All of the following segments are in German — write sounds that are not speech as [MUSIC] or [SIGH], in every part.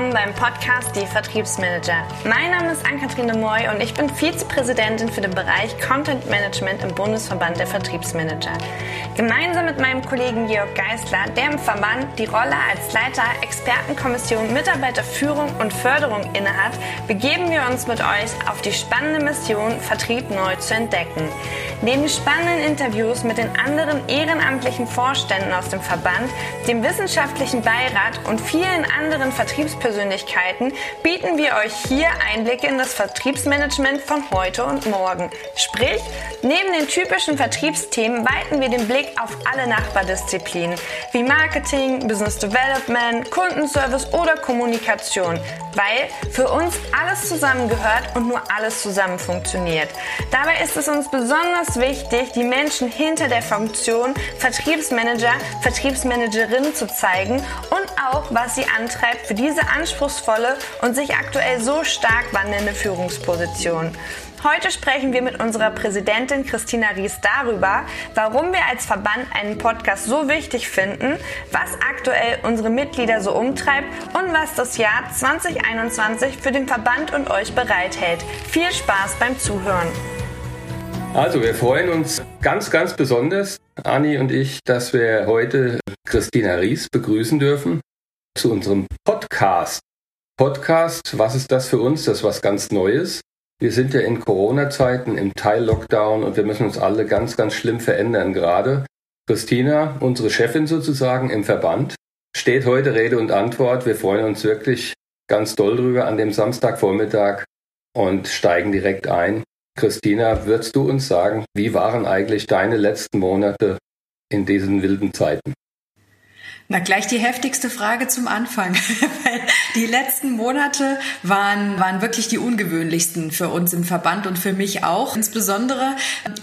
Willkommen beim Podcast Die Vertriebsmanager. Mein Name ist Ann-Kathrin Moy und ich bin Vizepräsidentin für den Bereich Content Management im Bundesverband der Vertriebsmanager. Gemeinsam mit meinem Kollegen Georg Geisler, der im Verband die Rolle als Leiter Expertenkommission Mitarbeiterführung und Förderung innehat, begeben wir uns mit euch auf die spannende Mission, Vertrieb neu zu entdecken. Neben spannenden Interviews mit den anderen ehrenamtlichen Vorständen aus dem Verband, dem wissenschaftlichen Beirat und vielen anderen Vertriebspersönlichkeiten bieten wir euch hier Einblicke in das Vertriebsmanagement von heute und morgen. Sprich, neben den typischen Vertriebsthemen weiten wir den Blick auf alle Nachbardisziplinen wie Marketing, Business Development, Kundenservice oder Kommunikation, weil für uns alles zusammengehört und nur alles zusammen funktioniert. Dabei ist es uns besonders wichtig, die Menschen hinter der Funktion Vertriebsmanager, Vertriebsmanagerin zu zeigen und auch, was sie antreibt antreibt für diese anspruchsvolle und sich aktuell so stark wandelnde Führungsposition. Heute sprechen wir mit unserer Präsidentin Christina Ries darüber, warum wir als Verband einen Podcast so wichtig finden, was aktuell unsere Mitglieder so umtreibt und was das Jahr 2021 für den Verband und euch bereithält. Viel Spaß beim Zuhören. Also, wir freuen uns ganz, ganz besonders, Anni und ich, dass wir heute Christina Ries begrüßen dürfen zu unserem Podcast. Podcast, was ist das für uns? Das ist was ganz Neues. Wir sind ja in Corona-Zeiten im Teil-Lockdown und wir müssen uns alle ganz, ganz schlimm verändern gerade. Christina, unsere Chefin sozusagen im Verband, steht heute Rede und Antwort. Wir freuen uns wirklich ganz doll drüber an dem Samstagvormittag und steigen direkt ein. Christina, würdest du uns sagen, wie waren eigentlich deine letzten Monate in diesen wilden Zeiten? Na, gleich die heftigste Frage zum Anfang. [LAUGHS] die letzten Monate waren, waren wirklich die ungewöhnlichsten für uns im Verband und für mich auch. Insbesondere,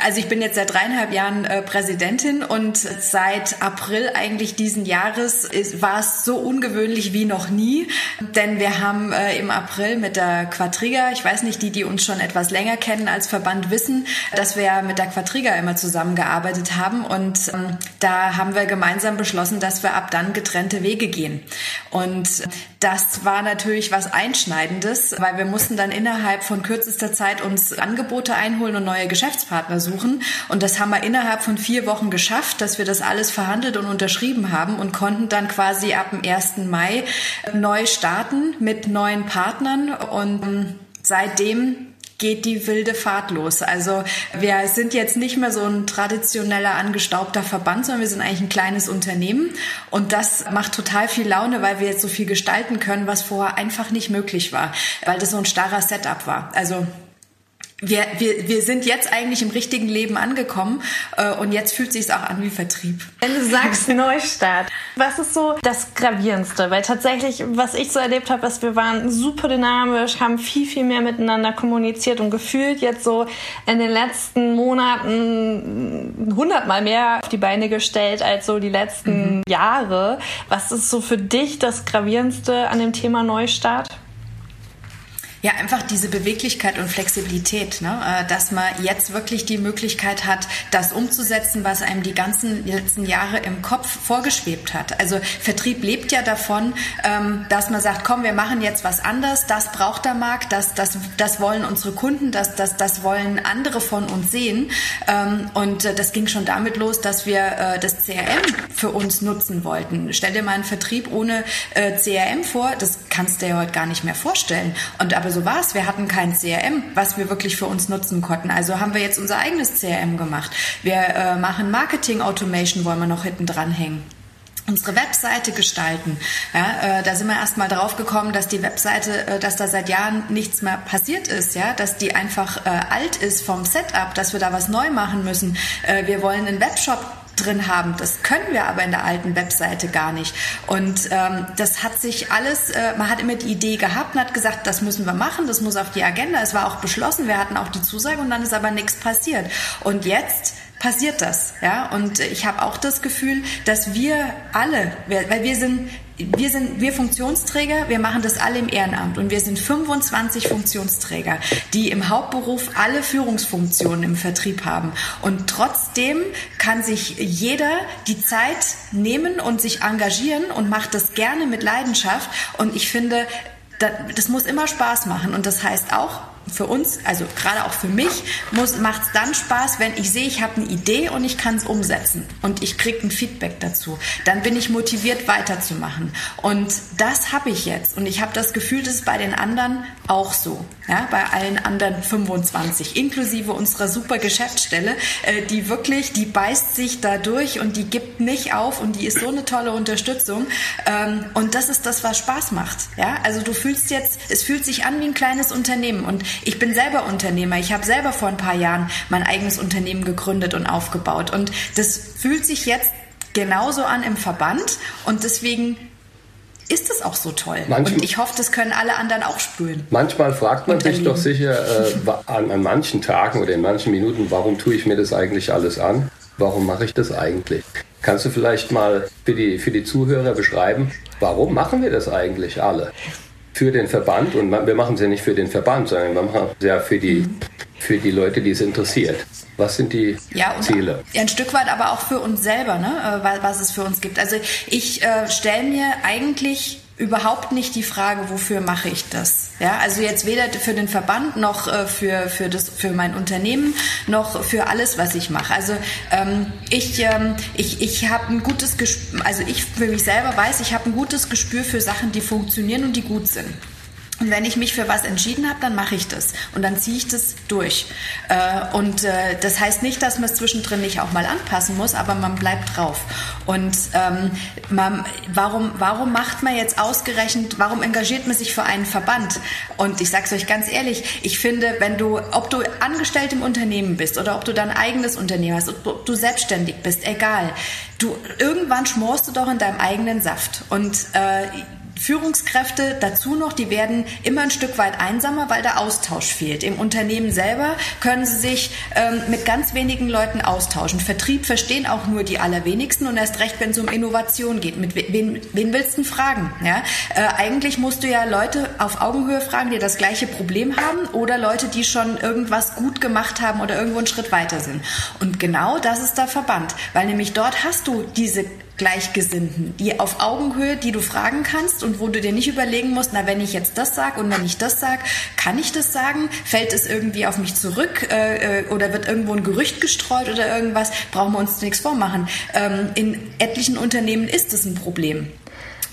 also ich bin jetzt seit dreieinhalb Jahren äh, Präsidentin und seit April eigentlich diesen Jahres ist, war es so ungewöhnlich wie noch nie. Denn wir haben äh, im April mit der Quadriga, ich weiß nicht, die, die uns schon etwas länger kennen als Verband wissen, dass wir mit der Quadriga immer zusammengearbeitet haben. Und ähm, da haben wir gemeinsam beschlossen, dass wir ab dann getrennte Wege gehen. Und das war natürlich was Einschneidendes, weil wir mussten dann innerhalb von kürzester Zeit uns Angebote einholen und neue Geschäftspartner suchen. Und das haben wir innerhalb von vier Wochen geschafft, dass wir das alles verhandelt und unterschrieben haben und konnten dann quasi ab dem 1. Mai neu starten mit neuen Partnern. Und seitdem geht die wilde Fahrt los. Also wir sind jetzt nicht mehr so ein traditioneller angestaubter Verband, sondern wir sind eigentlich ein kleines Unternehmen und das macht total viel Laune, weil wir jetzt so viel gestalten können, was vorher einfach nicht möglich war, weil das so ein starrer Setup war. Also wir, wir, wir sind jetzt eigentlich im richtigen Leben angekommen äh, und jetzt fühlt sich auch an wie Vertrieb. Wenn du sagst [LAUGHS] Neustart, was ist so das Gravierendste? Weil tatsächlich, was ich so erlebt habe, ist, wir waren super dynamisch, haben viel, viel mehr miteinander kommuniziert und gefühlt jetzt so in den letzten Monaten hundertmal mehr auf die Beine gestellt als so die letzten mhm. Jahre. Was ist so für dich das Gravierendste an dem Thema Neustart? Ja, einfach diese Beweglichkeit und Flexibilität, ne? Äh, dass man jetzt wirklich die Möglichkeit hat, das umzusetzen, was einem die ganzen letzten Jahre im Kopf vorgeschwebt hat. Also Vertrieb lebt ja davon, ähm, dass man sagt, komm, wir machen jetzt was anders, das braucht der Markt, das, das, das wollen unsere Kunden, das, das, das wollen andere von uns sehen. Ähm, und äh, das ging schon damit los, dass wir äh, das CRM für uns nutzen wollten. Stell dir mal einen Vertrieb ohne CRM vor, das kannst du dir heute gar nicht mehr vorstellen. Und aber so war es. Wir hatten kein CRM, was wir wirklich für uns nutzen konnten. Also haben wir jetzt unser eigenes CRM gemacht. Wir äh, machen Marketing Automation, wollen wir noch hinten dran hängen unsere Webseite gestalten. Ja, äh, da sind wir erstmal drauf gekommen, dass die Webseite, äh, dass da seit Jahren nichts mehr passiert ist, ja, dass die einfach äh, alt ist vom Setup, dass wir da was neu machen müssen. Äh, wir wollen einen Webshop drin haben. Das können wir aber in der alten Webseite gar nicht. Und ähm, das hat sich alles, äh, man hat immer die Idee gehabt und hat gesagt, das müssen wir machen, das muss auf die Agenda. Es war auch beschlossen, wir hatten auch die Zusage und dann ist aber nichts passiert. Und jetzt passiert das, ja. Und ich habe auch das Gefühl, dass wir alle, weil wir sind wir sind wir Funktionsträger, wir machen das alle im Ehrenamt und wir sind 25 Funktionsträger, die im Hauptberuf alle Führungsfunktionen im Vertrieb haben. Und trotzdem kann sich jeder die Zeit nehmen und sich engagieren und macht das gerne mit Leidenschaft. Und ich finde, das muss immer Spaß machen. Und das heißt auch, für uns, also gerade auch für mich, macht es dann Spaß, wenn ich sehe, ich habe eine Idee und ich kann es umsetzen und ich kriege ein Feedback dazu. Dann bin ich motiviert weiterzumachen. Und das habe ich jetzt. Und ich habe das Gefühl, das ist bei den anderen auch so. Ja, bei allen anderen 25, inklusive unserer super Geschäftsstelle, äh, die wirklich, die beißt sich da durch und die gibt nicht auf und die ist so eine tolle Unterstützung. Ähm, und das ist das, was Spaß macht. Ja, also du fühlst jetzt, es fühlt sich an wie ein kleines Unternehmen und ich bin selber Unternehmer. Ich habe selber vor ein paar Jahren mein eigenes Unternehmen gegründet und aufgebaut. Und das fühlt sich jetzt genauso an im Verband. Und deswegen ist es auch so toll. Manch, und ich hoffe, das können alle anderen auch spüren. Manchmal fragt man sich doch sicher äh, an, an manchen Tagen oder in manchen Minuten, warum tue ich mir das eigentlich alles an? Warum mache ich das eigentlich? Kannst du vielleicht mal für die, für die Zuhörer beschreiben, warum machen wir das eigentlich alle? Für den Verband und wir machen ja nicht für den Verband, sondern wir machen es ja für die, für die Leute, die es interessiert. Was sind die ja, Ziele? Ein Stück weit aber auch für uns selber, ne? Äh, was es für uns gibt. Also ich äh, stelle mir eigentlich überhaupt nicht die Frage, wofür mache ich das? Ja, also jetzt weder für den Verband noch äh, für, für, das, für mein Unternehmen noch für alles, was ich mache. Also ähm, ich, ähm, ich, ich habe ein gutes Gespür, also ich für mich selber weiß, ich habe ein gutes Gespür für Sachen, die funktionieren und die gut sind. Und wenn ich mich für was entschieden habe, dann mache ich das und dann ziehe ich das durch. Äh, und äh, das heißt nicht, dass man es zwischendrin nicht auch mal anpassen muss, aber man bleibt drauf. Und ähm, man, warum, warum macht man jetzt ausgerechnet, warum engagiert man sich für einen Verband? Und ich sage es euch ganz ehrlich, ich finde, wenn du, ob du angestellt im Unternehmen bist oder ob du dein eigenes Unternehmen hast, ob du selbstständig bist, egal. Du, irgendwann schmorst du doch in deinem eigenen Saft. Und äh, Führungskräfte dazu noch, die werden immer ein Stück weit einsamer, weil der Austausch fehlt. Im Unternehmen selber können sie sich ähm, mit ganz wenigen Leuten austauschen. Vertrieb verstehen auch nur die allerwenigsten und erst recht, wenn es um Innovation geht. Mit wen, wen willst du fragen? Ja? Äh, eigentlich musst du ja Leute auf Augenhöhe fragen, die das gleiche Problem haben oder Leute, die schon irgendwas gut gemacht haben oder irgendwo einen Schritt weiter sind. Und genau das ist der Verband, weil nämlich dort hast du diese Gleichgesinnten, die auf Augenhöhe, die du fragen kannst und wo du dir nicht überlegen musst, na, wenn ich jetzt das sage und wenn ich das sage, kann ich das sagen? Fällt es irgendwie auf mich zurück äh, äh, oder wird irgendwo ein Gerücht gestreut oder irgendwas? Brauchen wir uns nichts vormachen. Ähm, in etlichen Unternehmen ist es ein Problem.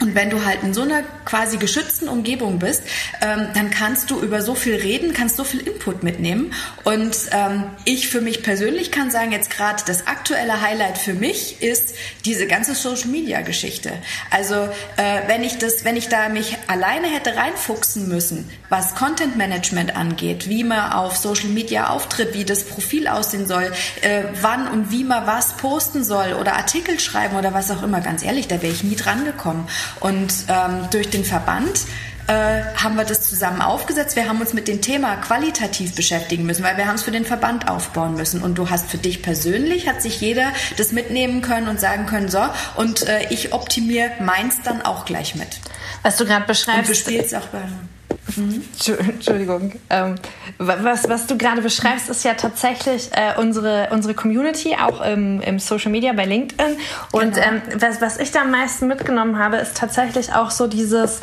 Und wenn du halt in so einer quasi geschützten Umgebung bist, ähm, dann kannst du über so viel reden, kannst so viel Input mitnehmen. Und ähm, ich für mich persönlich kann sagen, jetzt gerade das aktuelle Highlight für mich ist diese ganze Social Media Geschichte. Also äh, wenn ich das, wenn ich da mich alleine hätte reinfuchsen müssen, was Content Management angeht, wie man auf Social Media auftritt, wie das Profil aussehen soll, äh, wann und wie man was posten soll oder Artikel schreiben oder was auch immer, ganz ehrlich, da wäre ich nie dran gekommen. Und ähm, durch den Verband äh, haben wir das zusammen aufgesetzt. Wir haben uns mit dem Thema qualitativ beschäftigen müssen, weil wir haben es für den Verband aufbauen müssen. Und du hast für dich persönlich, hat sich jeder das mitnehmen können und sagen können, so, und äh, ich optimiere meins dann auch gleich mit. Was du gerade beschreibst. Und du spielst auch bei... [LAUGHS] Mhm. Entschuldigung. Ähm, was, was du gerade beschreibst, ist ja tatsächlich äh, unsere, unsere Community, auch im, im Social Media bei LinkedIn. Und genau. ähm, was, was ich da am meisten mitgenommen habe, ist tatsächlich auch so dieses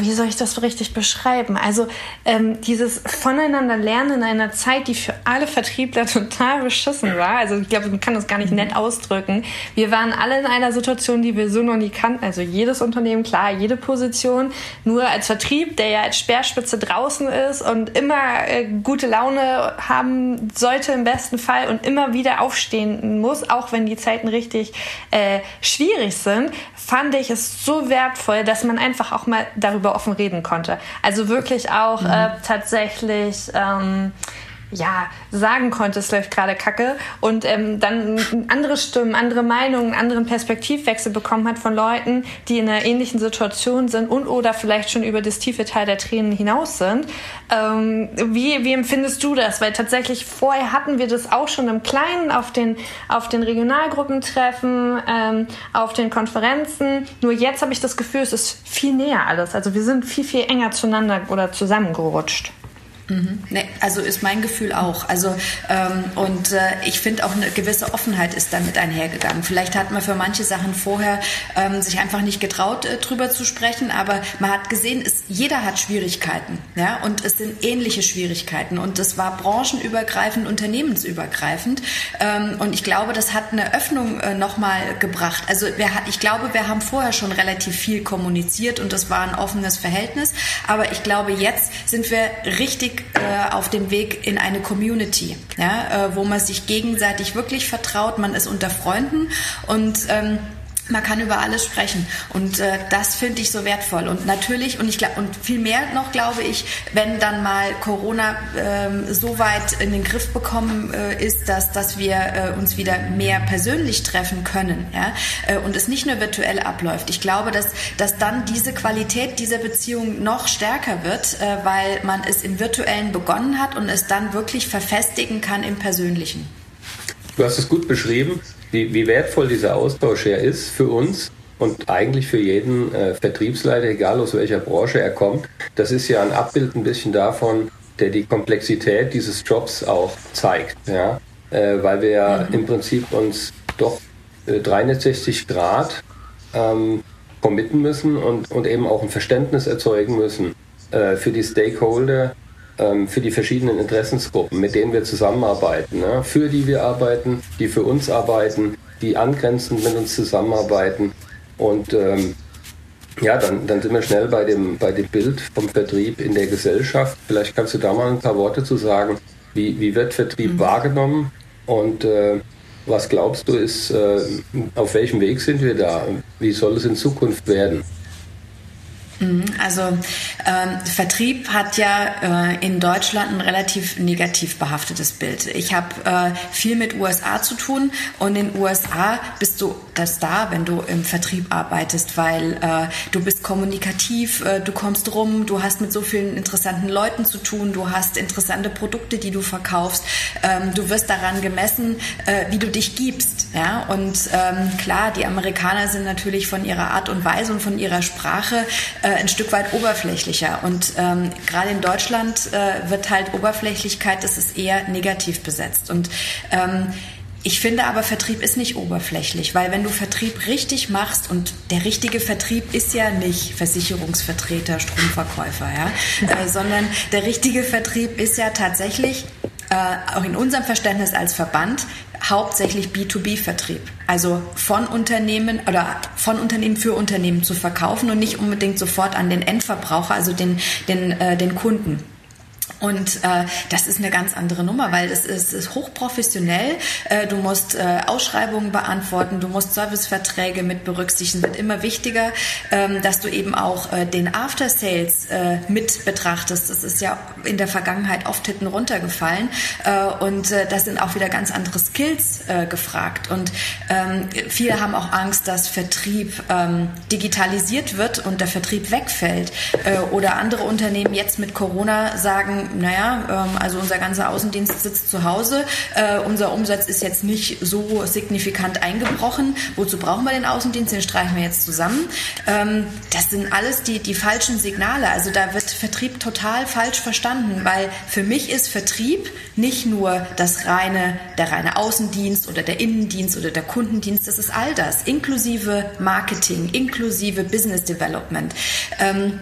wie soll ich das so richtig beschreiben? Also ähm, dieses voneinander lernen in einer Zeit, die für alle Vertriebler [LAUGHS] total beschissen war. Also ich glaube, man kann das gar nicht nett ausdrücken. Wir waren alle in einer Situation, die wir so noch nie kannten. Also jedes Unternehmen, klar, jede Position. Nur als Vertrieb, der ja als Speerspitze draußen ist und immer äh, gute Laune haben sollte im besten Fall und immer wieder aufstehen muss, auch wenn die Zeiten richtig äh, schwierig sind, fand ich es so wertvoll, dass man einfach auch mal darüber offen reden konnte. Also wirklich auch mhm. äh, tatsächlich ähm, ja, sagen konnte, es läuft gerade kacke und ähm, dann andere Stimmen, andere Meinungen, anderen Perspektivwechsel bekommen hat von Leuten, die in einer ähnlichen Situation sind und oder vielleicht schon über das tiefe Teil der Tränen hinaus sind. Ähm, wie, wie empfindest du das? Weil tatsächlich vorher hatten wir das auch schon im Kleinen auf den, auf den Regionalgruppentreffen, ähm, auf den Konferenzen. Nur jetzt habe ich das Gefühl, es ist viel näher alles. Also wir sind viel, viel enger zueinander oder zusammengerutscht. Mhm. Nee, also ist mein Gefühl auch. Also ähm, und äh, ich finde auch eine gewisse Offenheit ist damit einhergegangen. Vielleicht hat man für manche Sachen vorher ähm, sich einfach nicht getraut, äh, drüber zu sprechen, aber man hat gesehen, es, jeder hat Schwierigkeiten, ja, und es sind ähnliche Schwierigkeiten und das war branchenübergreifend, unternehmensübergreifend ähm, und ich glaube, das hat eine Öffnung äh, nochmal gebracht. Also wir, ich glaube, wir haben vorher schon relativ viel kommuniziert und das war ein offenes Verhältnis, aber ich glaube, jetzt sind wir richtig äh, auf dem Weg in eine Community, ja, äh, wo man sich gegenseitig wirklich vertraut, man ist unter Freunden und ähm, man kann über alles sprechen und äh, das finde ich so wertvoll und natürlich und ich glaube und viel mehr noch glaube ich, wenn dann mal Corona ähm, so weit in den Griff bekommen äh, ist, dass dass wir äh, uns wieder mehr persönlich treffen können, ja äh, und es nicht nur virtuell abläuft. Ich glaube, dass dass dann diese Qualität dieser Beziehung noch stärker wird, äh, weil man es im virtuellen begonnen hat und es dann wirklich verfestigen kann im persönlichen. Du hast es gut beschrieben wie, wie wertvoll dieser Austausch ja ist für uns und eigentlich für jeden äh, Vertriebsleiter, egal aus welcher Branche er kommt. Das ist ja ein Abbild ein bisschen davon, der die Komplexität dieses Jobs auch zeigt. Ja? Äh, weil wir ja mhm. im Prinzip uns doch äh, 360 Grad ähm, committen müssen und, und eben auch ein Verständnis erzeugen müssen äh, für die Stakeholder, für die verschiedenen Interessensgruppen, mit denen wir zusammenarbeiten, ne? für die wir arbeiten, die für uns arbeiten, die angrenzend mit uns zusammenarbeiten. Und ähm, ja, dann, dann sind wir schnell bei dem, bei dem Bild vom Vertrieb in der Gesellschaft. Vielleicht kannst du da mal ein paar Worte zu sagen. Wie, wie wird Vertrieb mhm. wahrgenommen und äh, was glaubst du ist, äh, auf welchem Weg sind wir da? Wie soll es in Zukunft werden? Mhm, also ähm, Vertrieb hat ja äh, in Deutschland ein relativ negativ behaftetes Bild. Ich habe äh, viel mit USA zu tun und in USA bist du das da, wenn du im Vertrieb arbeitest, weil äh, du bist kommunikativ, äh, du kommst rum, du hast mit so vielen interessanten Leuten zu tun, du hast interessante Produkte, die du verkaufst, ähm, du wirst daran gemessen, äh, wie du dich gibst. Ja? Und ähm, klar, die Amerikaner sind natürlich von ihrer Art und Weise und von ihrer Sprache äh, ein Stück weit oberflächlicher. Und ähm, gerade in Deutschland wird halt Oberflächlichkeit, das ist eher negativ besetzt. Und ich finde aber, Vertrieb ist nicht oberflächlich, weil wenn du Vertrieb richtig machst und der richtige Vertrieb ist ja nicht Versicherungsvertreter, Stromverkäufer, ja, [LAUGHS] äh, sondern der richtige Vertrieb ist ja tatsächlich äh, auch in unserem Verständnis als Verband hauptsächlich B2B-Vertrieb. Also von Unternehmen oder von Unternehmen für Unternehmen zu verkaufen und nicht unbedingt sofort an den Endverbraucher, also den, den, äh, den Kunden. Und äh, das ist eine ganz andere Nummer, weil es ist, ist hochprofessionell. Äh, du musst äh, Ausschreibungen beantworten, du musst Serviceverträge mit berücksichtigen. Wird immer wichtiger, ähm, dass du eben auch äh, den After Sales äh, mit betrachtest. Das ist ja in der Vergangenheit oft hinten runtergefallen. Äh, und äh, da sind auch wieder ganz andere Skills äh, gefragt. Und ähm, viele haben auch Angst, dass Vertrieb ähm, digitalisiert wird und der Vertrieb wegfällt. Äh, oder andere Unternehmen jetzt mit Corona sagen, naja, ähm, also unser ganzer Außendienst sitzt zu Hause, äh, unser Umsatz ist jetzt nicht so signifikant eingebrochen. Wozu brauchen wir den Außendienst? Den streichen wir jetzt zusammen. Ähm, das sind alles die, die falschen Signale. Also da wird Vertrieb total falsch verstanden, weil für mich ist Vertrieb nicht nur das reine, der reine Außendienst oder der Innendienst oder der Kundendienst, das ist all das, inklusive Marketing, inklusive Business Development. Ähm,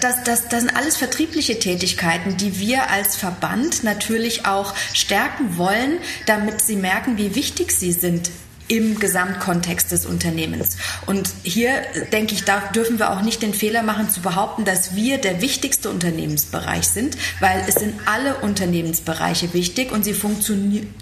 das, das, das sind alles vertriebliche Tätigkeiten, die wir als Verband natürlich auch stärken wollen, damit sie merken, wie wichtig sie sind im Gesamtkontext des Unternehmens. Und hier, denke ich, da dürfen wir auch nicht den Fehler machen zu behaupten, dass wir der wichtigste Unternehmensbereich sind, weil es sind alle Unternehmensbereiche wichtig und sie funktio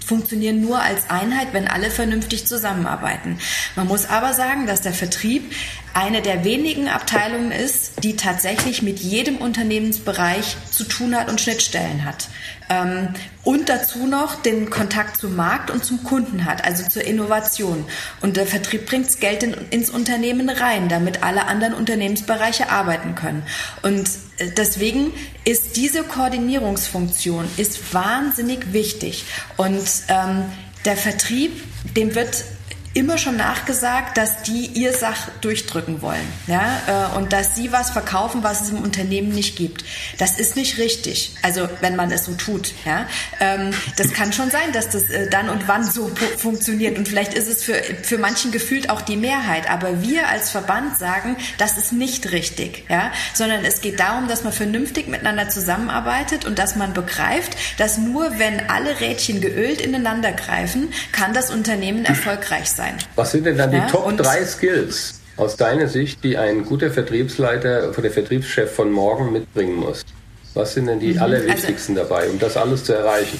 funktionieren nur als Einheit, wenn alle vernünftig zusammenarbeiten. Man muss aber sagen, dass der Vertrieb eine der wenigen Abteilungen ist, die tatsächlich mit jedem Unternehmensbereich zu tun hat und Schnittstellen hat. Ähm, und dazu noch den Kontakt zum Markt und zum Kunden hat, also zur Innovation. Und der Vertrieb bringt Geld in, ins Unternehmen rein, damit alle anderen Unternehmensbereiche arbeiten können. Und äh, deswegen ist diese Koordinierungsfunktion ist wahnsinnig wichtig. Und ähm, der Vertrieb, dem wird immer schon nachgesagt, dass die ihr Sach durchdrücken wollen, ja, äh, und dass sie was verkaufen, was es im Unternehmen nicht gibt. Das ist nicht richtig. Also wenn man es so tut, ja, ähm, das kann schon sein, dass das äh, dann und wann so funktioniert und vielleicht ist es für für manchen gefühlt auch die Mehrheit. Aber wir als Verband sagen, das ist nicht richtig, ja, sondern es geht darum, dass man vernünftig miteinander zusammenarbeitet und dass man begreift, dass nur wenn alle Rädchen geölt ineinander greifen, kann das Unternehmen erfolgreich sein sein. Was sind denn dann ja, die Top 3 Skills aus deiner Sicht, die ein guter Vertriebsleiter oder der Vertriebschef von morgen mitbringen muss? Was sind denn die mhm, allerwichtigsten also, dabei, um das alles zu erreichen?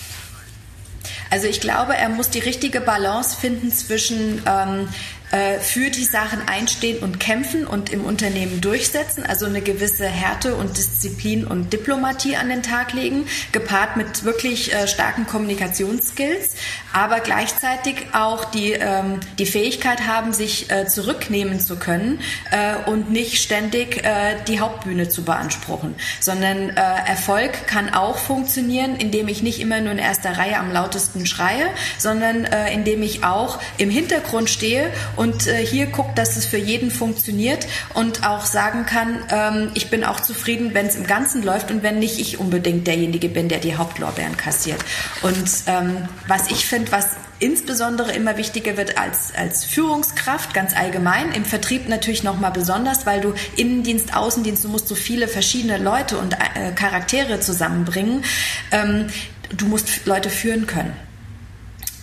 Also ich glaube, er muss die richtige Balance finden zwischen ähm, äh, für die Sachen einstehen und kämpfen und im Unternehmen durchsetzen, also eine gewisse Härte und Disziplin und Diplomatie an den Tag legen, gepaart mit wirklich äh, starken Kommunikationsskills, aber gleichzeitig auch die, ähm, die Fähigkeit haben, sich äh, zurücknehmen zu können äh, und nicht ständig äh, die Hauptbühne zu beanspruchen, sondern äh, Erfolg kann auch funktionieren, indem ich nicht immer nur in erster Reihe am lautesten schreie, sondern indem ich auch im Hintergrund stehe und äh, hier guckt, dass es für jeden funktioniert und auch sagen kann, ähm, ich bin auch zufrieden, wenn es im Ganzen läuft und wenn nicht ich unbedingt derjenige bin, der die Hauptlorbeeren kassiert. Und ähm, was ich finde, was insbesondere immer wichtiger wird als, als Führungskraft, ganz allgemein, im Vertrieb natürlich nochmal besonders, weil du Innendienst, Außendienst, du musst so viele verschiedene Leute und äh, Charaktere zusammenbringen. Ähm, du musst Leute führen können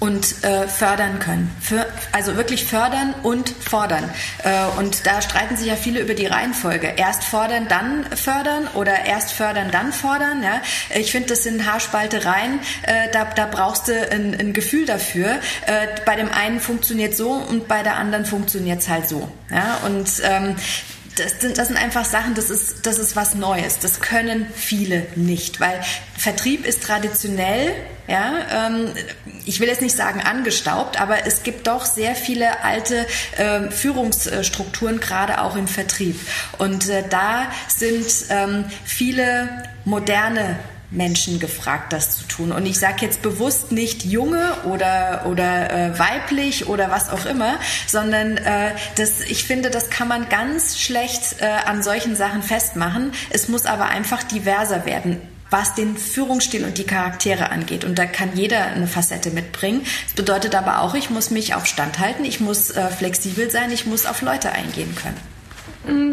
und äh, fördern können. Für, also wirklich fördern und fordern. Äh, und da streiten sich ja viele über die Reihenfolge. Erst fordern, dann fördern oder erst fördern, dann fordern. Ja? Ich finde, das sind Haarspaltereien. Äh, da, da brauchst du ein, ein Gefühl dafür. Äh, bei dem einen funktioniert so und bei der anderen funktioniert es halt so. Ja? Und ähm, das sind, das sind einfach Sachen, das ist, das ist was Neues. Das können viele nicht, weil Vertrieb ist traditionell, ja, ähm, ich will jetzt nicht sagen angestaubt, aber es gibt doch sehr viele alte äh, Führungsstrukturen, gerade auch im Vertrieb. Und äh, da sind ähm, viele moderne Menschen gefragt, das zu tun. Und ich sage jetzt bewusst nicht junge oder, oder äh, weiblich oder was auch immer, sondern äh, das, ich finde, das kann man ganz schlecht äh, an solchen Sachen festmachen. Es muss aber einfach diverser werden was den Führungsstil und die Charaktere angeht. Und da kann jeder eine Facette mitbringen. Das bedeutet aber auch, ich muss mich auf Stand halten, ich muss äh, flexibel sein, ich muss auf Leute eingehen können. Mm,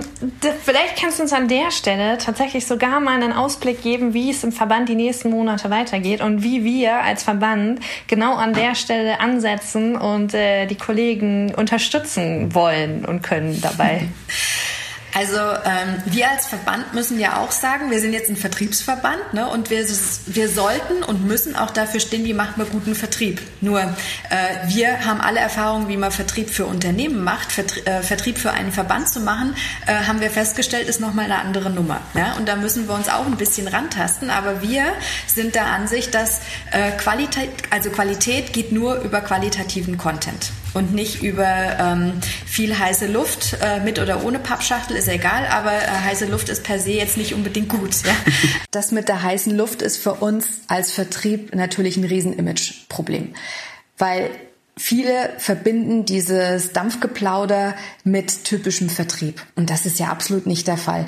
vielleicht kannst du uns an der Stelle tatsächlich sogar mal einen Ausblick geben, wie es im Verband die nächsten Monate weitergeht und wie wir als Verband genau an der Stelle ansetzen und äh, die Kollegen unterstützen wollen und können dabei. [LAUGHS] Also ähm, wir als Verband müssen ja auch sagen, wir sind jetzt ein Vertriebsverband ne, und wir, wir sollten und müssen auch dafür stehen, wie macht man guten Vertrieb. Nur äh, wir haben alle Erfahrungen, wie man Vertrieb für Unternehmen macht. Vertrie äh, Vertrieb für einen Verband zu machen, äh, haben wir festgestellt, ist nochmal eine andere Nummer. Ja? Und da müssen wir uns auch ein bisschen rantasten. Aber wir sind der Ansicht, dass äh, Qualität, also Qualität geht nur über qualitativen Content und nicht über ähm, viel heiße Luft äh, mit oder ohne Pappschachtel ist egal, aber äh, heiße Luft ist per se jetzt nicht unbedingt gut. Ja? [LAUGHS] Das mit der heißen Luft ist für uns als Vertrieb natürlich ein Riesen-Image-Problem, weil Viele verbinden dieses Dampfgeplauder mit typischem Vertrieb. Und das ist ja absolut nicht der Fall.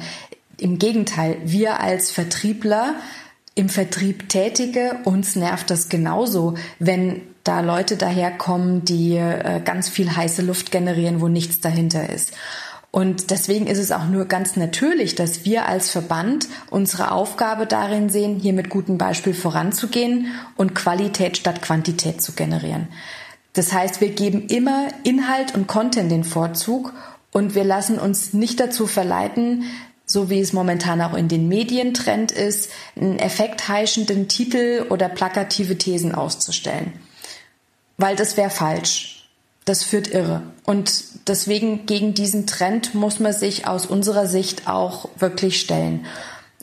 Im Gegenteil, wir als Vertriebler im Vertrieb Tätige, uns nervt das genauso, wenn da Leute daherkommen, die äh, ganz viel heiße Luft generieren, wo nichts dahinter ist. Und deswegen ist es auch nur ganz natürlich, dass wir als Verband unsere Aufgabe darin sehen, hier mit gutem Beispiel voranzugehen und Qualität statt Quantität zu generieren. Das heißt, wir geben immer Inhalt und Content den Vorzug und wir lassen uns nicht dazu verleiten, so wie es momentan auch in den Medien Trend ist, einen effektheischenden Titel oder plakative Thesen auszustellen weil das wäre falsch. das führt irre. Und deswegen gegen diesen Trend muss man sich aus unserer Sicht auch wirklich stellen.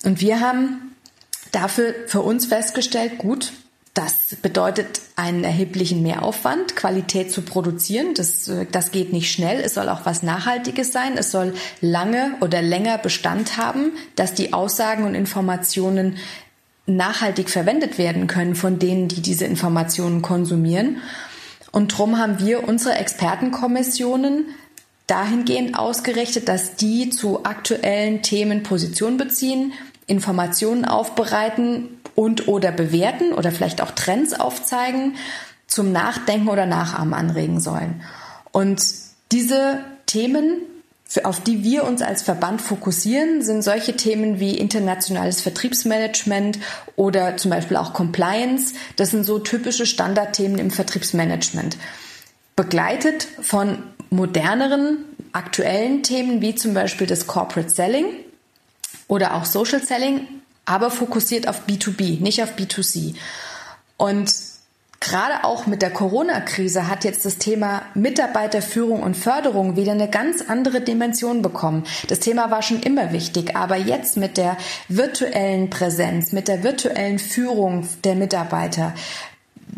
Und wir haben dafür für uns festgestellt, gut, das bedeutet einen erheblichen Mehraufwand, Qualität zu produzieren. Das, das geht nicht schnell. Es soll auch was Nachhaltiges sein. Es soll lange oder länger Bestand haben, dass die Aussagen und Informationen nachhaltig verwendet werden können von denen, die diese Informationen konsumieren. Und darum haben wir unsere Expertenkommissionen dahingehend ausgerichtet, dass die zu aktuellen Themen Position beziehen, Informationen aufbereiten und oder bewerten oder vielleicht auch Trends aufzeigen, zum Nachdenken oder Nachahmen anregen sollen. Und diese Themen auf die wir uns als Verband fokussieren, sind solche Themen wie internationales Vertriebsmanagement oder zum Beispiel auch Compliance. Das sind so typische Standardthemen im Vertriebsmanagement. Begleitet von moderneren, aktuellen Themen wie zum Beispiel das Corporate Selling oder auch Social Selling, aber fokussiert auf B2B, nicht auf B2C. Und Gerade auch mit der Corona-Krise hat jetzt das Thema Mitarbeiterführung und Förderung wieder eine ganz andere Dimension bekommen. Das Thema war schon immer wichtig, aber jetzt mit der virtuellen Präsenz, mit der virtuellen Führung der Mitarbeiter,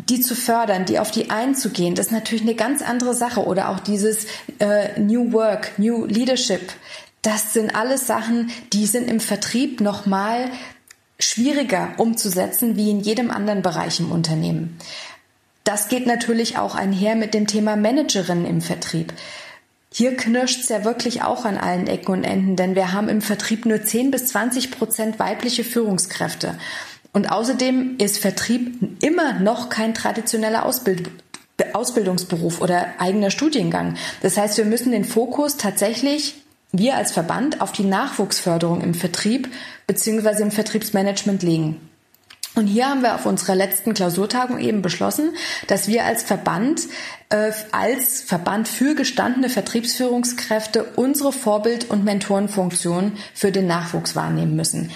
die zu fördern, die auf die einzugehen, das ist natürlich eine ganz andere Sache. Oder auch dieses äh, New Work, New Leadership. Das sind alles Sachen, die sind im Vertrieb nochmal schwieriger umzusetzen wie in jedem anderen Bereich im Unternehmen. Das geht natürlich auch einher mit dem Thema Managerin im Vertrieb. Hier knirscht es ja wirklich auch an allen Ecken und Enden, denn wir haben im Vertrieb nur 10 bis 20 Prozent weibliche Führungskräfte. Und außerdem ist Vertrieb immer noch kein traditioneller Ausbild Ausbildungsberuf oder eigener Studiengang. Das heißt, wir müssen den Fokus tatsächlich, wir als Verband, auf die Nachwuchsförderung im Vertrieb bzw. im Vertriebsmanagement legen. Und hier haben wir auf unserer letzten Klausurtagung eben beschlossen, dass wir als Verband, äh, als Verband für gestandene Vertriebsführungskräfte unsere Vorbild- und Mentorenfunktion für den Nachwuchs wahrnehmen müssen.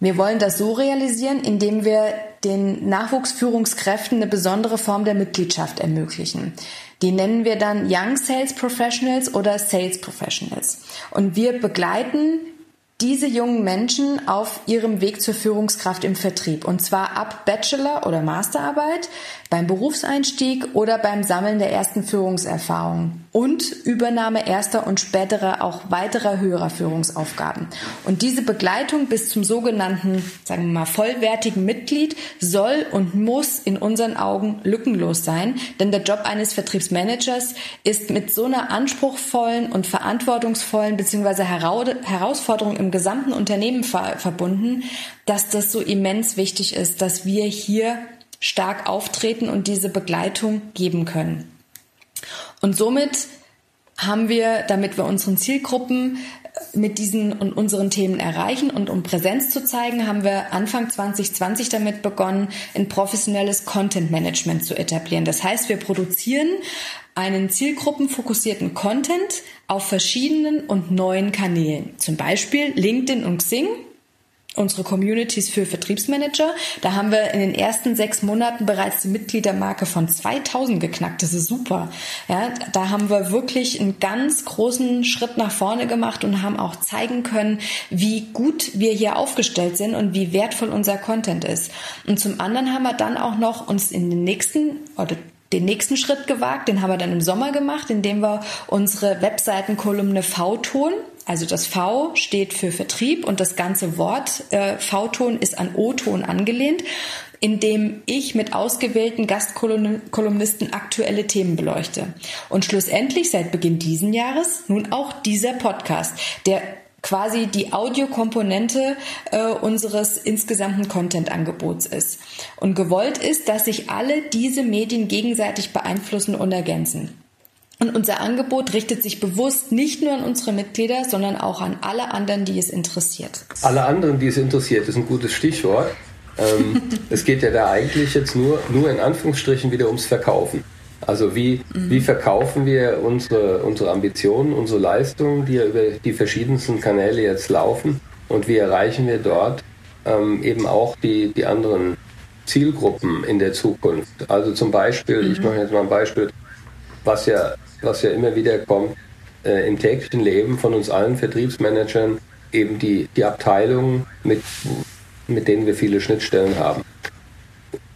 Wir wollen das so realisieren, indem wir den Nachwuchsführungskräften eine besondere Form der Mitgliedschaft ermöglichen. Die nennen wir dann Young Sales Professionals oder Sales Professionals. Und wir begleiten diese jungen Menschen auf ihrem Weg zur Führungskraft im Vertrieb. Und zwar ab Bachelor- oder Masterarbeit, beim Berufseinstieg oder beim Sammeln der ersten Führungserfahrung und Übernahme erster und späterer auch weiterer höherer Führungsaufgaben. Und diese Begleitung bis zum sogenannten, sagen wir mal, vollwertigen Mitglied soll und muss in unseren Augen lückenlos sein, denn der Job eines Vertriebsmanagers ist mit so einer anspruchsvollen und verantwortungsvollen bzw. Herausforderung im gesamten Unternehmen ver verbunden, dass das so immens wichtig ist, dass wir hier stark auftreten und diese Begleitung geben können. Und somit haben wir, damit wir unseren Zielgruppen äh, mit diesen und unseren Themen erreichen und um Präsenz zu zeigen, haben wir Anfang 2020 damit begonnen, ein professionelles Content Management zu etablieren. Das heißt, wir produzieren einen zielgruppenfokussierten Content auf verschiedenen und neuen Kanälen. Zum Beispiel LinkedIn und Xing unsere Communities für Vertriebsmanager. Da haben wir in den ersten sechs Monaten bereits die Mitgliedermarke von 2000 geknackt. Das ist super. Ja, da haben wir wirklich einen ganz großen Schritt nach vorne gemacht und haben auch zeigen können, wie gut wir hier aufgestellt sind und wie wertvoll unser Content ist. Und zum anderen haben wir dann auch noch uns in den nächsten oder den nächsten Schritt gewagt, den haben wir dann im Sommer gemacht, indem wir unsere Webseitenkolumne V-Ton, also das V steht für Vertrieb und das ganze Wort äh, V-Ton ist an O-Ton angelehnt, indem ich mit ausgewählten Gastkolumnisten aktuelle Themen beleuchte. Und schlussendlich seit Beginn diesen Jahres nun auch dieser Podcast, der quasi die Audiokomponente äh, unseres insgesamten Content-Angebots ist. Und gewollt ist, dass sich alle diese Medien gegenseitig beeinflussen und ergänzen. Und unser Angebot richtet sich bewusst nicht nur an unsere Mitglieder, sondern auch an alle anderen, die es interessiert. Alle anderen, die es interessiert, ist ein gutes Stichwort. Ähm, [LAUGHS] es geht ja da eigentlich jetzt nur, nur in Anführungsstrichen wieder ums Verkaufen. Also wie, mhm. wie verkaufen wir unsere, unsere Ambitionen, unsere Leistungen, die ja über die verschiedensten Kanäle jetzt laufen und wie erreichen wir dort ähm, eben auch die, die anderen Zielgruppen in der Zukunft. Also zum Beispiel, mhm. ich mache jetzt mal ein Beispiel, was ja, was ja immer wieder kommt äh, im täglichen Leben von uns allen Vertriebsmanagern, eben die, die Abteilungen, mit, mit denen wir viele Schnittstellen haben.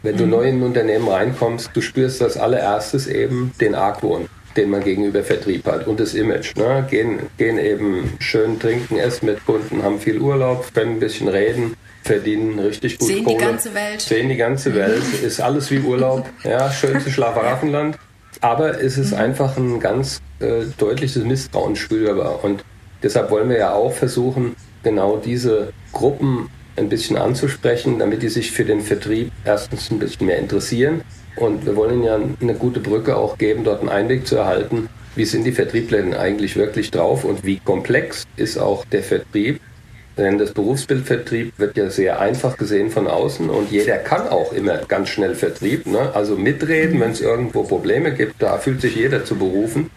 Wenn du mhm. neu in ein Unternehmen reinkommst, du spürst als allererstes eben den Argwohn, den man gegenüber Vertrieb hat und das Image. Ne? Gehen, gehen eben schön trinken, essen mit Kunden, haben viel Urlaub, können ein bisschen reden, verdienen richtig gut Sehen Kohle. die ganze Welt. Sehen die ganze Welt. Ist alles wie Urlaub. [LAUGHS] Ja, schönste Schlafwafenland. Aber es ist mhm. einfach ein ganz äh, deutliches Misstrauen spürbar. Und deshalb wollen wir ja auch versuchen, genau diese Gruppen ein bisschen anzusprechen, damit die sich für den Vertrieb erstens ein bisschen mehr interessieren. Und wir wollen ihnen ja eine gute Brücke auch geben, dort einen Einblick zu erhalten, wie sind die Vertriebler denn eigentlich wirklich drauf und wie komplex ist auch der Vertrieb denn das Berufsbildvertrieb wird ja sehr einfach gesehen von außen und jeder kann auch immer ganz schnell Vertrieb. Ne? Also mitreden, wenn es irgendwo Probleme gibt, da fühlt sich jeder zu berufen.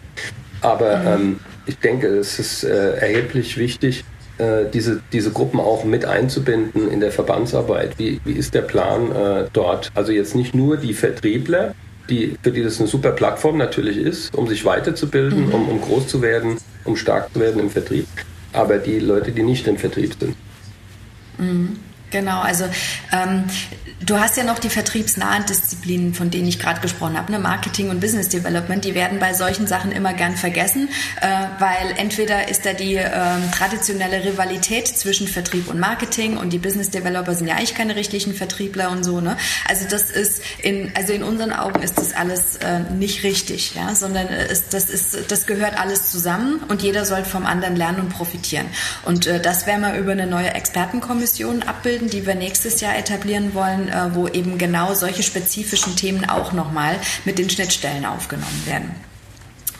Aber ähm, ich denke, es ist äh, erheblich wichtig, äh, diese, diese Gruppen auch mit einzubinden in der Verbandsarbeit. Wie, wie ist der Plan äh, dort? Also jetzt nicht nur die Vertriebler, die, für die das eine super Plattform natürlich ist, um sich weiterzubilden, mhm. um, um groß zu werden, um stark zu werden im Vertrieb, aber die Leute, die nicht im Vertrieb sind. Mhm. Genau, also ähm, du hast ja noch die vertriebsnahen Disziplinen, von denen ich gerade gesprochen habe, ne? Marketing und Business Development, die werden bei solchen Sachen immer gern vergessen, äh, weil entweder ist da die äh, traditionelle Rivalität zwischen Vertrieb und Marketing und die Business Developer sind ja eigentlich keine richtigen Vertriebler und so, ne? Also das ist in, also in unseren Augen ist das alles äh, nicht richtig, ja, sondern ist, das ist, das gehört alles zusammen und jeder soll vom anderen lernen und profitieren. Und äh, das werden wir über eine neue Expertenkommission abbilden abbilden, die wir nächstes Jahr etablieren wollen, äh, wo eben genau solche spezifischen Themen auch nochmal mit den Schnittstellen aufgenommen werden.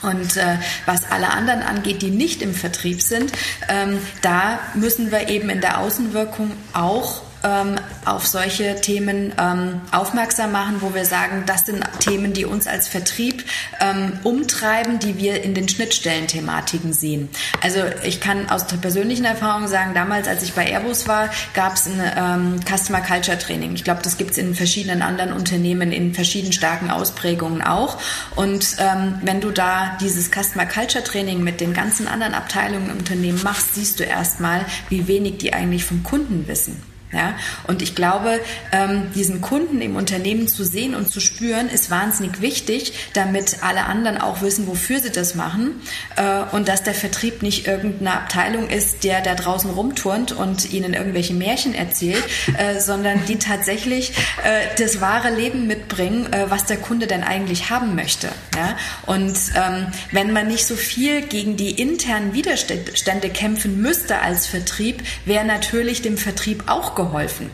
Und äh, was alle anderen angeht, die nicht im Vertrieb sind, ähm, da müssen wir eben in der Außenwirkung auch ähm, auf solche Themen ähm, aufmerksam machen, wo wir sagen, das sind Themen, die uns als Vertrieb ähm, umtreiben, die wir in den Schnittstellenthematiken sehen. Also ich kann aus der persönlichen Erfahrung sagen, damals, als ich bei Airbus war, gab es ein ähm, Customer Culture Training. Ich glaube, das gibt es in verschiedenen anderen Unternehmen in verschiedenen starken Ausprägungen auch. Und ähm, wenn du da dieses Customer Culture Training mit den ganzen anderen Abteilungen im Unternehmen machst, siehst du erstmal, wie wenig die eigentlich vom Kunden wissen. Ja, und ich glaube, ähm, diesen Kunden im Unternehmen zu sehen und zu spüren, ist wahnsinnig wichtig, damit alle anderen auch wissen, wofür sie das machen äh, und dass der Vertrieb nicht irgendeine Abteilung ist, der da draußen rumturnt und ihnen irgendwelche Märchen erzählt, äh, sondern die tatsächlich äh, das wahre Leben mitbringen, äh, was der Kunde denn eigentlich haben möchte. Ja? Und ähm, wenn man nicht so viel gegen die internen Widerstände kämpfen müsste als Vertrieb, wäre natürlich dem Vertrieb auch geholfen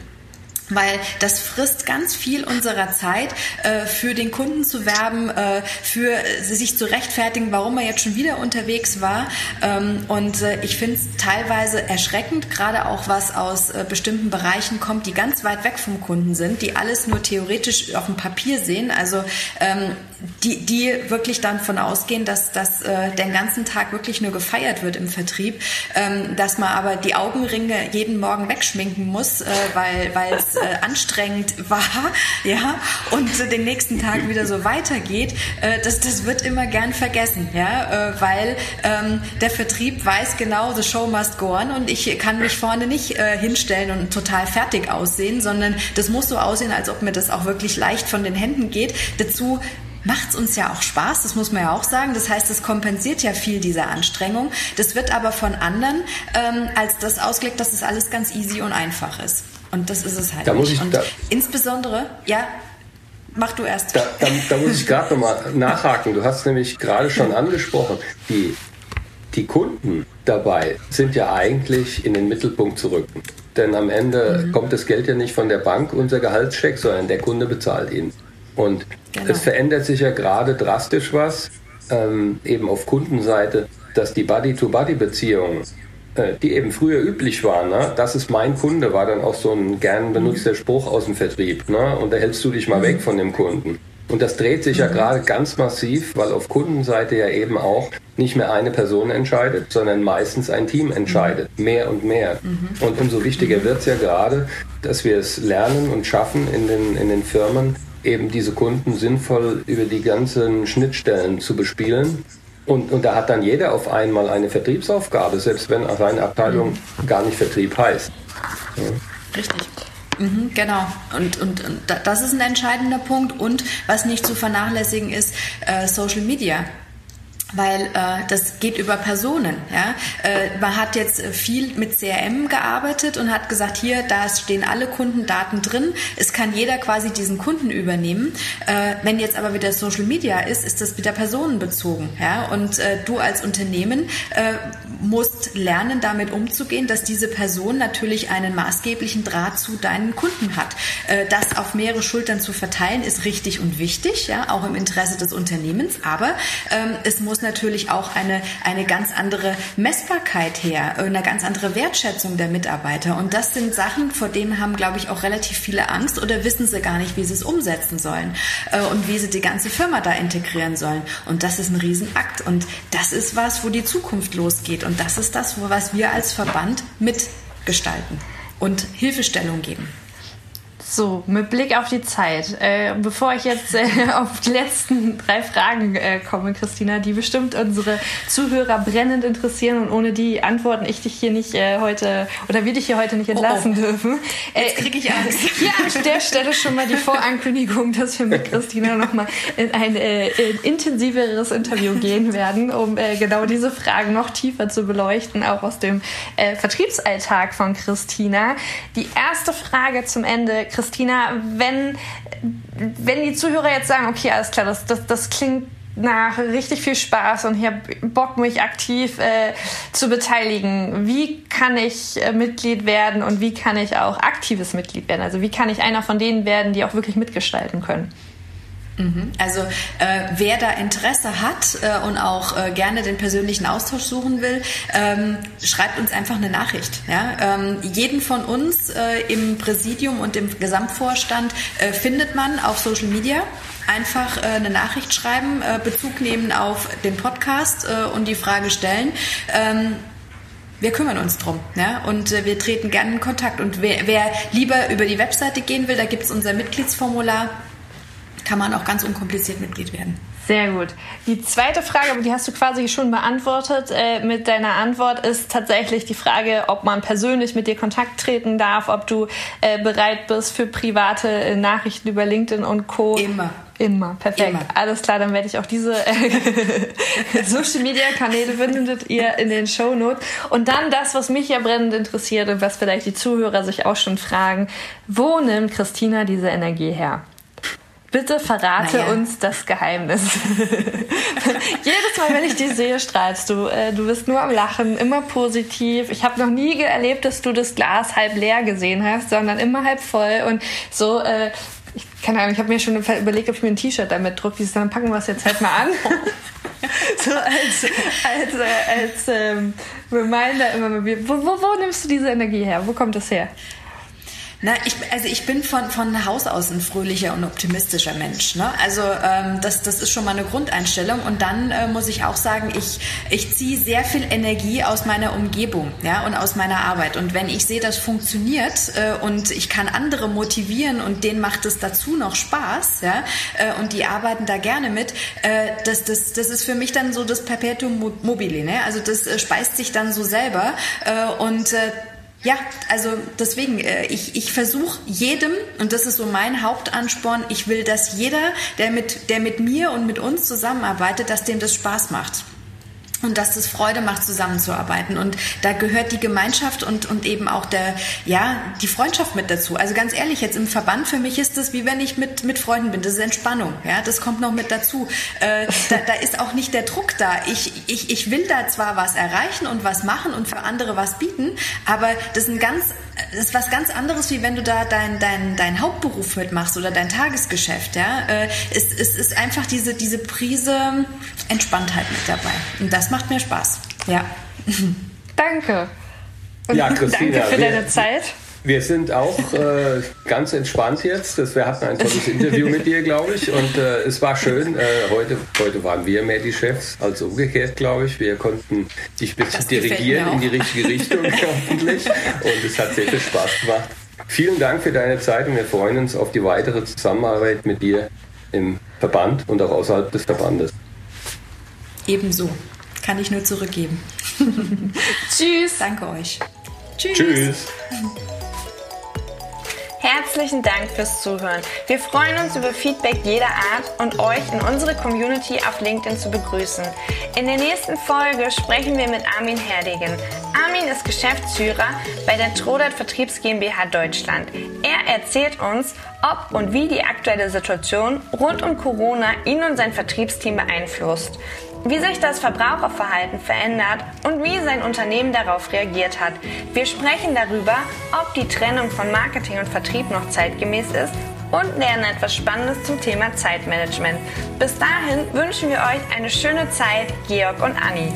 weil das frisst ganz viel unserer Zeit, äh, für den Kunden zu werben, äh, für sich zu rechtfertigen, warum er jetzt schon wieder unterwegs war. Ähm, und äh, ich finde es teilweise erschreckend, gerade auch was aus äh, bestimmten Bereichen kommt, die ganz weit weg vom Kunden sind, die alles nur theoretisch auf dem Papier sehen. Also ähm, die, die wirklich dann von ausgehen, dass, dass äh, den ganzen Tag wirklich nur gefeiert wird im Vertrieb, ähm, dass man aber die Augenringe jeden Morgen wegschminken muss, äh, weil weil äh, anstrengend war, [LAUGHS] ja, und äh, den nächsten Tag wieder so weitergeht, äh, das, das wird immer gern vergessen, ja, äh, weil ähm, der Vertrieb weiß genau, the show must go on und ich kann mich vorne nicht äh, hinstellen und total fertig aussehen, sondern das muss so aussehen, als ob mir das auch wirklich leicht von den Händen geht. Dazu macht es uns ja auch Spaß, das muss man ja auch sagen. Das heißt, es kompensiert ja viel dieser Anstrengung. Das wird aber von anderen ähm, als das ausgelegt, dass es alles ganz easy und einfach ist. Und das ist es halt. Da muss ich, und da, insbesondere, ja, mach du erst. Da, da, da muss ich gerade nochmal nachhaken. Du hast nämlich gerade schon angesprochen, die, die Kunden dabei sind ja eigentlich in den Mittelpunkt zu rücken. Denn am Ende mhm. kommt das Geld ja nicht von der Bank, unser Gehaltscheck, sondern der Kunde bezahlt ihn. Und genau. es verändert sich ja gerade drastisch was, ähm, eben auf Kundenseite, dass die Buddy-to-Buddy-Beziehungen, äh, die eben früher üblich waren, ne? das ist mein Kunde, war dann auch so ein gern benutzter mhm. Spruch aus dem Vertrieb. Ne? Und da hältst du dich mal mhm. weg von dem Kunden. Und das dreht sich ja mhm. gerade ganz massiv, weil auf Kundenseite ja eben auch nicht mehr eine Person entscheidet, sondern meistens ein Team entscheidet, mehr und mehr. Mhm. Und umso wichtiger wird es ja gerade, dass wir es lernen und schaffen in den, in den Firmen, eben diese Kunden sinnvoll über die ganzen Schnittstellen zu bespielen. Und, und da hat dann jeder auf einmal eine Vertriebsaufgabe, selbst wenn seine Abteilung gar nicht Vertrieb heißt. Ja. Richtig. Mhm, genau. Und, und, und das ist ein entscheidender Punkt. Und was nicht zu vernachlässigen ist, äh, Social Media weil äh, das geht über Personen. Ja? Äh, man hat jetzt viel mit CRM gearbeitet und hat gesagt, hier, da stehen alle Kundendaten drin. Es kann jeder quasi diesen Kunden übernehmen. Äh, wenn jetzt aber wieder Social Media ist, ist das wieder personenbezogen. Ja? Und äh, du als Unternehmen äh, musst lernen, damit umzugehen, dass diese Person natürlich einen maßgeblichen Draht zu deinen Kunden hat. Äh, das auf mehrere Schultern zu verteilen, ist richtig und wichtig, ja, auch im Interesse des Unternehmens. Aber ähm, es muss natürlich auch eine, eine ganz andere Messbarkeit her, eine ganz andere Wertschätzung der Mitarbeiter. Und das sind Sachen, vor denen haben, glaube ich, auch relativ viele Angst oder wissen sie gar nicht, wie sie es umsetzen sollen äh, und wie sie die ganze Firma da integrieren sollen. Und das ist ein Riesenakt. Und das ist was, wo die Zukunft losgeht. Und das ist das, was wir als Verband mitgestalten und Hilfestellung geben. So, mit Blick auf die Zeit, äh, bevor ich jetzt äh, [LAUGHS] auf die letzten drei Fragen äh, komme, Christina, die bestimmt unsere Zuhörer brennend interessieren und ohne die antworten ich dich hier nicht äh, heute oder wir dich hier heute nicht entlassen oh, oh. dürfen. Jetzt kriege ich Angst. [LAUGHS] Ja, an der Stelle schon mal die Vorankündigung, dass wir mit Christina nochmal in ein äh, in intensiveres Interview gehen [LAUGHS] werden, um äh, genau diese Fragen noch tiefer zu beleuchten, auch aus dem Vertriebsalltag von Christina. Die erste Frage zum Ende, Christina, wenn, wenn die Zuhörer jetzt sagen, okay, alles klar, das, das, das klingt nach richtig viel Spaß und ich habe Bock, mich aktiv äh, zu beteiligen. Wie kann ich äh, Mitglied werden und wie kann ich auch aktives Mitglied werden? Also wie kann ich einer von denen werden, die auch wirklich mitgestalten können? Mhm. Also äh, wer da Interesse hat äh, und auch äh, gerne den persönlichen Austausch suchen will, ähm, schreibt uns einfach eine Nachricht. Ja? Ähm, jeden von uns äh, im Präsidium und im Gesamtvorstand äh, findet man auf Social Media. Einfach äh, eine Nachricht schreiben, Bezug nehmen auf den Podcast und die Frage stellen. Ähm, wir kümmern uns drum ja? und äh, wir treten gerne in Kontakt. Und wer, wer lieber über die Webseite gehen will, da gibt es unser Mitgliedsformular kann man auch ganz unkompliziert Mitglied werden. Sehr gut. Die zweite Frage, die hast du quasi schon beantwortet äh, mit deiner Antwort, ist tatsächlich die Frage, ob man persönlich mit dir Kontakt treten darf, ob du äh, bereit bist für private äh, Nachrichten über LinkedIn und Co. Immer. Immer, perfekt. Immer. Alles klar, dann werde ich auch diese äh, [LAUGHS] Social Media Kanäle findet ihr in den Show Notes. Und dann das, was mich ja brennend interessiert und was vielleicht die Zuhörer sich auch schon fragen. Wo nimmt Christina diese Energie her? Bitte verrate naja. uns das Geheimnis. [LAUGHS] Jedes Mal, wenn ich dich sehe, strahlst du. Äh, du bist nur am Lachen, immer positiv. Ich habe noch nie erlebt, dass du das Glas halb leer gesehen hast, sondern immer halb voll. Und so, äh, ich, keine Ahnung, ich habe mir schon überlegt, ob ich mir ein T-Shirt damit drucke. Dann packen wir es jetzt halt mal an. [LAUGHS] so als, als, äh, als ähm, Reminder immer mal wieder. Wo, wo, wo nimmst du diese Energie her? Wo kommt das her? Na, ich, also ich bin von, von Haus aus ein fröhlicher und optimistischer Mensch. Ne? Also ähm, das, das ist schon mal eine Grundeinstellung. Und dann äh, muss ich auch sagen, ich, ich ziehe sehr viel Energie aus meiner Umgebung ja, und aus meiner Arbeit. Und wenn ich sehe, das funktioniert äh, und ich kann andere motivieren und denen macht es dazu noch Spaß ja, äh, und die arbeiten da gerne mit, äh, das, das, das ist für mich dann so das Perpetuum mobile. Ne? Also das äh, speist sich dann so selber äh, und äh, ja, also deswegen, äh, ich, ich versuche jedem, und das ist so mein Hauptansporn, ich will, dass jeder, der mit, der mit mir und mit uns zusammenarbeitet, dass dem das Spaß macht und dass es Freude macht, zusammenzuarbeiten. Und da gehört die Gemeinschaft und, und eben auch der, ja, die Freundschaft mit dazu. Also ganz ehrlich, jetzt im Verband für mich ist das wie wenn ich mit, mit Freunden bin. Das ist Entspannung. Ja, das kommt noch mit dazu. Äh, [LAUGHS] da, da ist auch nicht der Druck da. Ich, ich, ich will da zwar was erreichen und was machen und für andere was bieten, aber das ist ein ganz, das ist was ganz anderes, wie wenn du da dein, dein, dein Hauptberuf mitmachst oder dein Tagesgeschäft. Ja, äh, es, es ist einfach diese, diese Prise Entspanntheit mit dabei. Und das macht mir Spaß. Ja. [LAUGHS] Danke. Und ja, Christina, danke für wir, deine Zeit. Wir sind auch äh, ganz entspannt jetzt. Das, wir hatten ein tolles Interview mit dir, glaube ich. Und äh, es war schön. Äh, heute, heute waren wir mehr die Chefs als umgekehrt, glaube ich. Wir konnten dich ein bisschen dirigieren in die richtige Richtung, [LAUGHS] hoffentlich. Und es hat sehr viel Spaß gemacht. Vielen Dank für deine Zeit und wir freuen uns auf die weitere Zusammenarbeit mit dir im Verband und auch außerhalb des Verbandes. Ebenso. Kann ich nur zurückgeben. [LAUGHS] [LAUGHS] Tschüss. Danke euch. Tschüss. Tschüss. Herzlichen Dank fürs Zuhören. Wir freuen uns über Feedback jeder Art und euch in unsere Community auf LinkedIn zu begrüßen. In der nächsten Folge sprechen wir mit Armin Herdegen. Armin ist Geschäftsführer bei der Trodat Vertriebs GmbH Deutschland. Er erzählt uns, ob und wie die aktuelle Situation rund um Corona ihn und sein Vertriebsteam beeinflusst wie sich das Verbraucherverhalten verändert und wie sein Unternehmen darauf reagiert hat. Wir sprechen darüber, ob die Trennung von Marketing und Vertrieb noch zeitgemäß ist und lernen etwas Spannendes zum Thema Zeitmanagement. Bis dahin wünschen wir euch eine schöne Zeit, Georg und Anni.